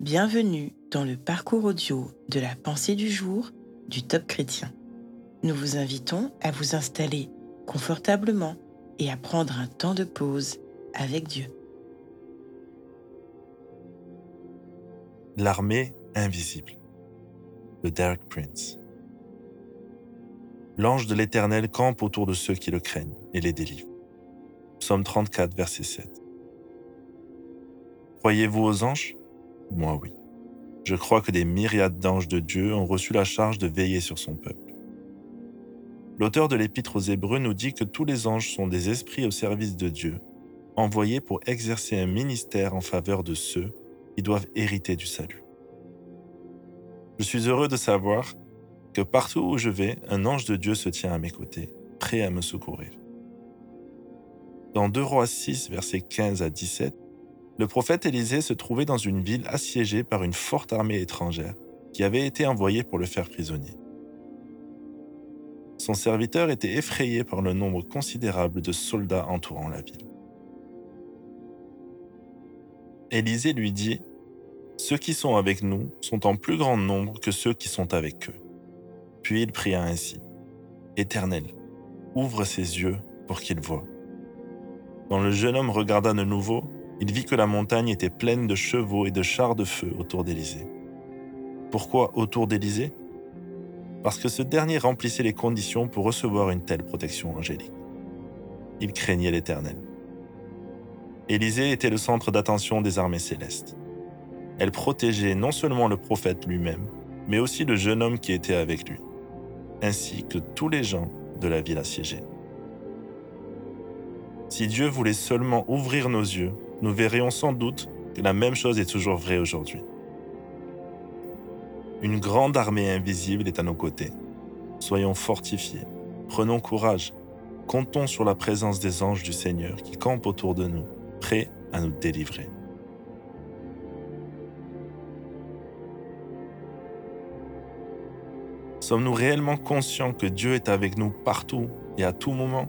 Bienvenue dans le parcours audio de la pensée du jour du Top Chrétien. Nous vous invitons à vous installer confortablement et à prendre un temps de pause avec Dieu. L'armée invisible de Derek Prince. L'ange de l'Éternel campe autour de ceux qui le craignent et les délivre. Psaume 34, verset 7. Croyez-vous aux anges? Moi oui. Je crois que des myriades d'anges de Dieu ont reçu la charge de veiller sur son peuple. L'auteur de l'Épître aux Hébreux nous dit que tous les anges sont des esprits au service de Dieu, envoyés pour exercer un ministère en faveur de ceux qui doivent hériter du salut. Je suis heureux de savoir que partout où je vais, un ange de Dieu se tient à mes côtés, prêt à me secourir. Dans 2 Rois 6, versets 15 à 17, le prophète Élisée se trouvait dans une ville assiégée par une forte armée étrangère qui avait été envoyée pour le faire prisonnier. Son serviteur était effrayé par le nombre considérable de soldats entourant la ville. Élisée lui dit, Ceux qui sont avec nous sont en plus grand nombre que ceux qui sont avec eux. Puis il pria ainsi, Éternel, ouvre ses yeux pour qu'il voie. Quand le jeune homme regarda de nouveau, il vit que la montagne était pleine de chevaux et de chars de feu autour d'Élysée. Pourquoi autour d'Élysée? Parce que ce dernier remplissait les conditions pour recevoir une telle protection angélique. Il craignait l'Éternel. Élysée était le centre d'attention des armées célestes. Elle protégeait non seulement le prophète lui-même, mais aussi le jeune homme qui était avec lui, ainsi que tous les gens de la ville assiégée. Si Dieu voulait seulement ouvrir nos yeux nous verrions sans doute que la même chose est toujours vraie aujourd'hui. Une grande armée invisible est à nos côtés. Soyons fortifiés, prenons courage, comptons sur la présence des anges du Seigneur qui campent autour de nous, prêts à nous délivrer. Sommes-nous réellement conscients que Dieu est avec nous partout et à tout moment?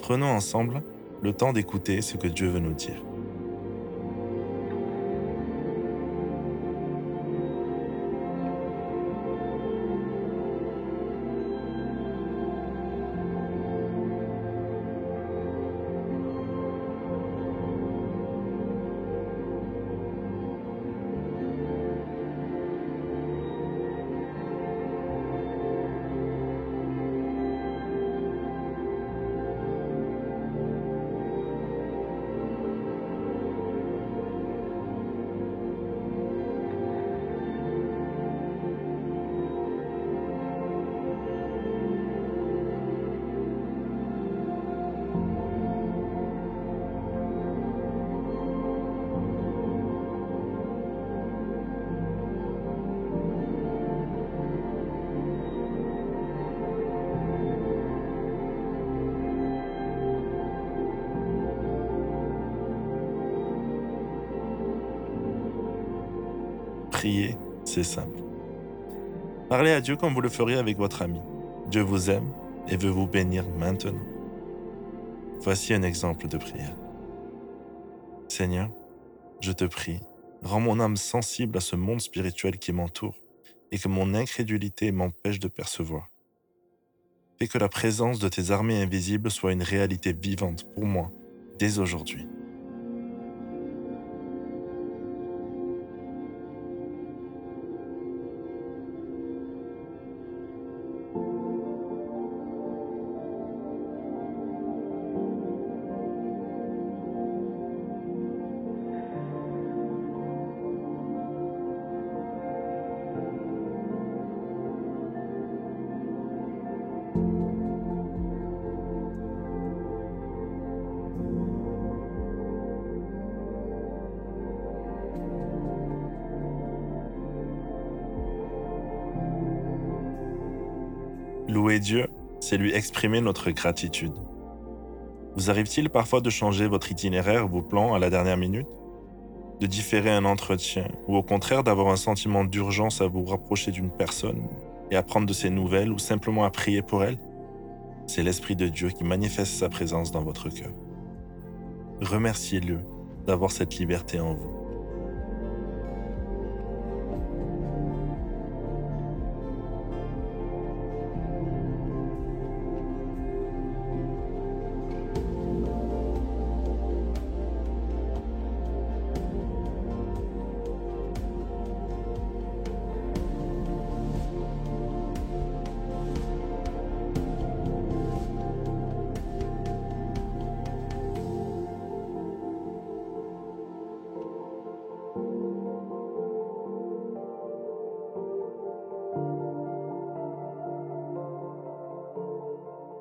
Prenons ensemble le temps d'écouter ce que Dieu veut nous dire. C'est simple. Parlez à Dieu comme vous le feriez avec votre ami. Dieu vous aime et veut vous bénir maintenant. Voici un exemple de prière. Seigneur, je te prie, rends mon âme sensible à ce monde spirituel qui m'entoure et que mon incrédulité m'empêche de percevoir. Fais que la présence de tes armées invisibles soit une réalité vivante pour moi dès aujourd'hui. Louer Dieu, c'est lui exprimer notre gratitude. Vous arrive-t-il parfois de changer votre itinéraire ou vos plans à la dernière minute? De différer un entretien ou au contraire d'avoir un sentiment d'urgence à vous rapprocher d'une personne et à prendre de ses nouvelles ou simplement à prier pour elle? C'est l'Esprit de Dieu qui manifeste sa présence dans votre cœur. Remerciez-le d'avoir cette liberté en vous.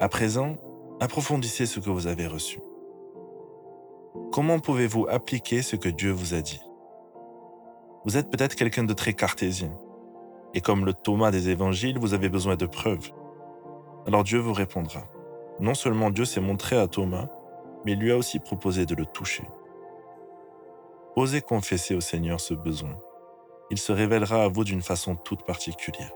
À présent, approfondissez ce que vous avez reçu. Comment pouvez-vous appliquer ce que Dieu vous a dit? Vous êtes peut-être quelqu'un de très cartésien, et comme le Thomas des évangiles, vous avez besoin de preuves. Alors Dieu vous répondra. Non seulement Dieu s'est montré à Thomas, mais il lui a aussi proposé de le toucher. Osez confesser au Seigneur ce besoin. Il se révélera à vous d'une façon toute particulière.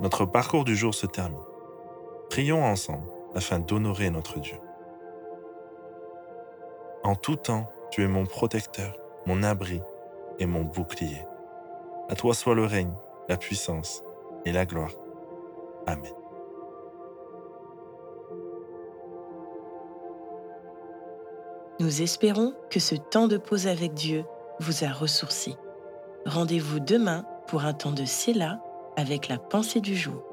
Notre parcours du jour se termine. Prions ensemble afin d'honorer notre Dieu. En tout temps, tu es mon protecteur, mon abri et mon bouclier. À toi soit le règne, la puissance et la gloire. Amen. Nous espérons que ce temps de pause avec Dieu vous a ressourci. Rendez-vous demain pour un temps de Séla avec la pensée du jour.